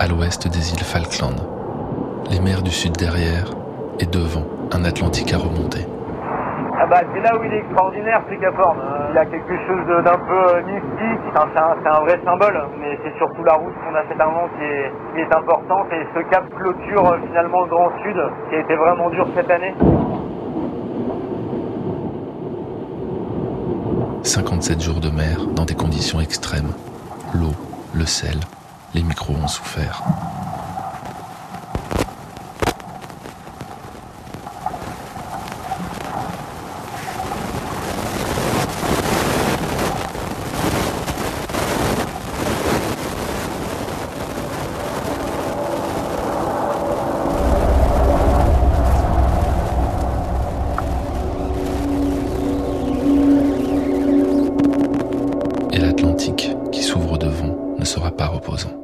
à l'ouest des îles Falkland. Les mers du sud derrière et devant un Atlantique à remonter. Ah bah c'est là où il est extraordinaire Horn. Il a quelque chose d'un peu mystique, c'est un, vrai symbole, mais c'est surtout la route qu'on a fait avant qui est, qui est importante et ce cap clôture finalement le Grand Sud qui a été vraiment dur cette année. 57 jours de mer dans des conditions extrêmes. L'eau, le sel, les micros ont souffert. et l'Atlantique qui s'ouvre ne sera pas reposant.